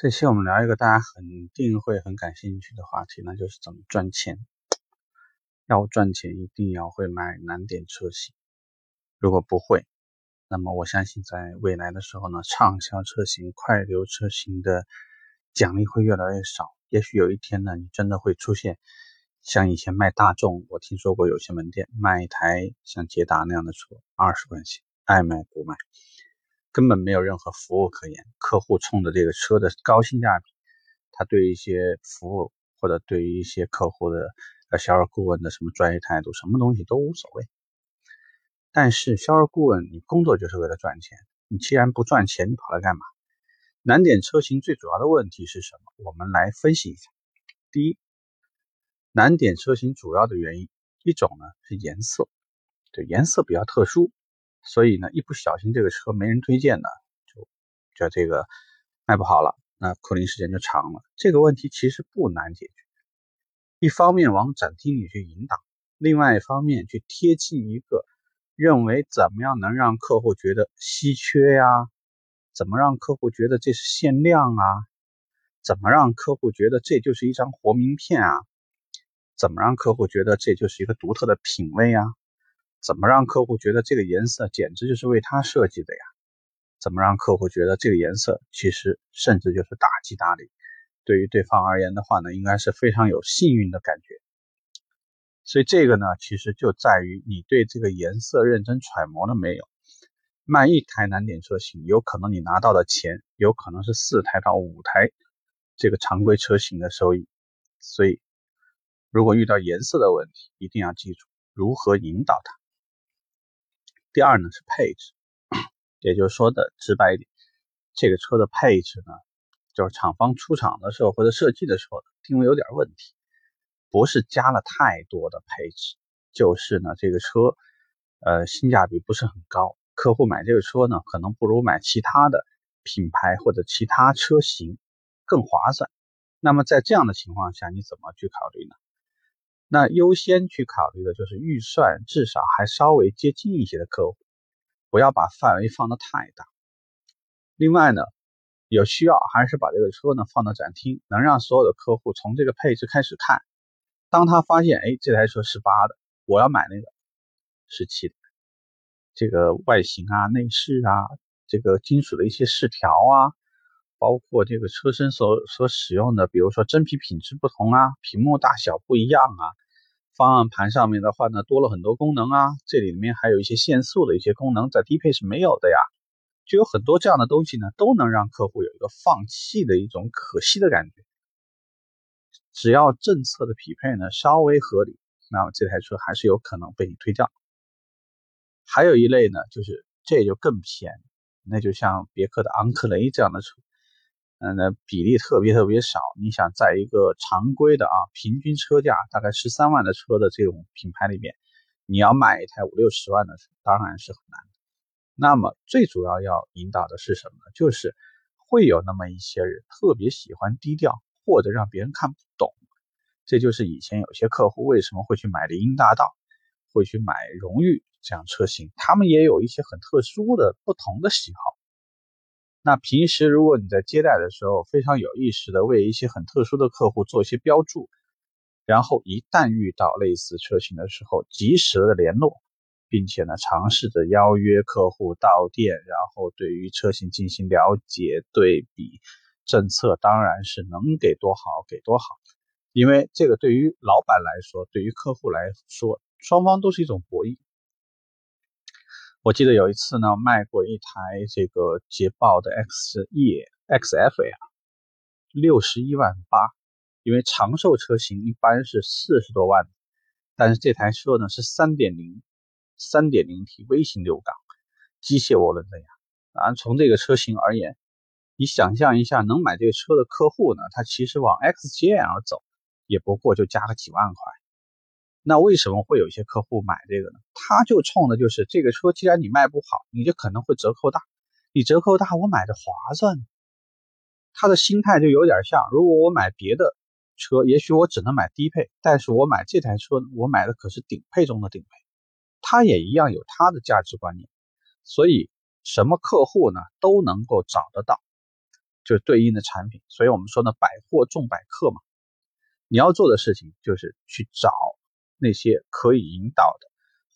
这期我们聊一个大家肯定会很感兴趣的话题，那就是怎么赚钱。要赚钱，一定要会买难点车型。如果不会，那么我相信在未来的时候呢，畅销车型、快流车型的奖励会越来越少。也许有一天呢，你真的会出现像以前卖大众，我听说过有些门店卖一台像捷达那样的车，二十块钱，爱卖不卖。根本没有任何服务可言，客户冲着这个车的高性价比，他对一些服务或者对于一些客户的呃销售顾问的什么专业态度，什么东西都无所谓。但是销售顾问，你工作就是为了赚钱，你既然不赚钱，你跑来干嘛？难点车型最主要的问题是什么？我们来分析一下。第一，难点车型主要的原因一种呢是颜色，对颜色比较特殊。所以呢，一不小心这个车没人推荐呢，就就这个卖不好了，那库存时间就长了。这个问题其实不难解决，一方面往展厅里去引导，另外一方面去贴近一个认为怎么样能让客户觉得稀缺呀，怎么让客户觉得这是限量啊，怎么让客户觉得这就是一张活名片啊，怎么让客户觉得这就是一个独特的品味啊。怎么让客户觉得这个颜色简直就是为他设计的呀？怎么让客户觉得这个颜色其实甚至就是大吉大利？对于对方而言的话呢，应该是非常有幸运的感觉。所以这个呢，其实就在于你对这个颜色认真揣摩了没有？卖一台难点车型，有可能你拿到的钱有可能是四台到五台这个常规车型的收益。所以，如果遇到颜色的问题，一定要记住如何引导它。第二呢是配置，也就是说的直白一点，这个车的配置呢，就是厂方出厂的时候或者设计的时候定位有点问题，不是加了太多的配置，就是呢这个车，呃性价比不是很高，客户买这个车呢可能不如买其他的品牌或者其他车型更划算。那么在这样的情况下，你怎么去考虑呢？那优先去考虑的就是预算至少还稍微接近一些的客户，不要把范围放得太大。另外呢，有需要还是把这个车呢放到展厅，能让所有的客户从这个配置开始看。当他发现，哎，这台车十八的，我要买那个十七的，这个外形啊、内饰啊、这个金属的一些饰条啊，包括这个车身所所使用的，比如说真皮品质不同啊，屏幕大小不一样啊。方向盘上面的话呢，多了很多功能啊，这里面还有一些限速的一些功能，在低配是没有的呀，就有很多这样的东西呢，都能让客户有一个放弃的一种可惜的感觉。只要政策的匹配呢稍微合理，那么这台车还是有可能被你推掉。还有一类呢，就是这就更便宜，那就像别克的昂克雷这样的车。嗯，那比例特别特别少。你想在一个常规的啊，平均车价大概十三万的车的这种品牌里面，你要买一台五六十万的车，当然是很难。那么最主要要引导的是什么呢？就是会有那么一些人特别喜欢低调，或者让别人看不懂。这就是以前有些客户为什么会去买林荫大道，会去买荣誉这样车型，他们也有一些很特殊的不同的喜好。那平时如果你在接待的时候非常有意识的为一些很特殊的客户做一些标注，然后一旦遇到类似车型的时候，及时的联络，并且呢尝试着邀约客户到店，然后对于车型进行了解对比，政策当然是能给多好给多好，因为这个对于老板来说，对于客户来说，双方都是一种博弈。我记得有一次呢，卖过一台这个捷豹的 X E X F L，六十一万八，因为长寿车型一般是四十多万，但是这台车呢是三点零三点零 T 微型六缸机械涡轮增压，啊，从这个车型而言，你想象一下，能买这个车的客户呢，他其实往 XGL 走，也不过就加个几万块。那为什么会有一些客户买这个呢？他就冲的就是这个车，既然你卖不好，你就可能会折扣大。你折扣大，我买的划算。他的心态就有点像，如果我买别的车，也许我只能买低配，但是我买这台车，我买的可是顶配中的顶配。他也一样有他的价值观念，所以什么客户呢都能够找得到。就对应的产品。所以我们说呢，百货中百客嘛。你要做的事情就是去找那些可以引导的，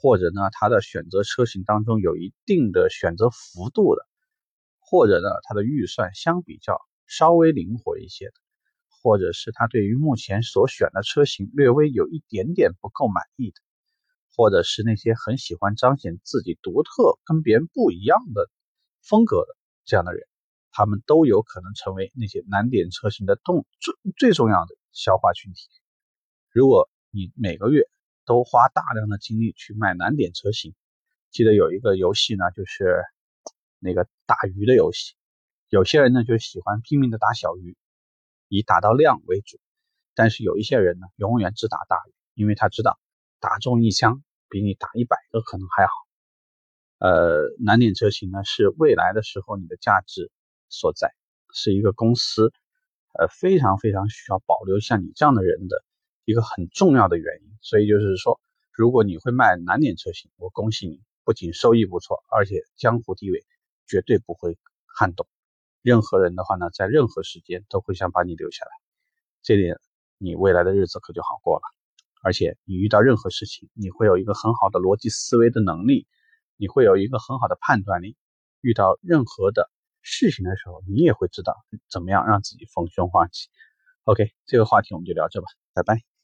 或者呢，它的选择车型当中有一定的选择幅度的，或者呢，它的预算相比较稍微灵活一些的，或者是他对于目前所选的车型略微有一点点不够满意的，或者是那些很喜欢彰显自己独特、跟别人不一样的风格的这样的人，他们都有可能成为那些难点车型的动最最重要的。消化群体，如果你每个月都花大量的精力去卖难点车型，记得有一个游戏呢，就是那个打鱼的游戏。有些人呢就喜欢拼命的打小鱼，以打到量为主；但是有一些人呢，永远只打大鱼，因为他知道打中一枪比你打一百个可能还好。呃，难点车型呢是未来的时候你的价值所在，是一个公司。呃，非常非常需要保留像你这样的人的一个很重要的原因，所以就是说，如果你会卖难点车型，我恭喜你，不仅收益不错，而且江湖地位绝对不会撼动。任何人的话呢，在任何时间都会想把你留下来，这点你未来的日子可就好过了。而且你遇到任何事情，你会有一个很好的逻辑思维的能力，你会有一个很好的判断力，遇到任何的。事情的时候，你也会知道怎么样让自己逢凶化吉。OK，这个话题我们就聊这吧，拜拜。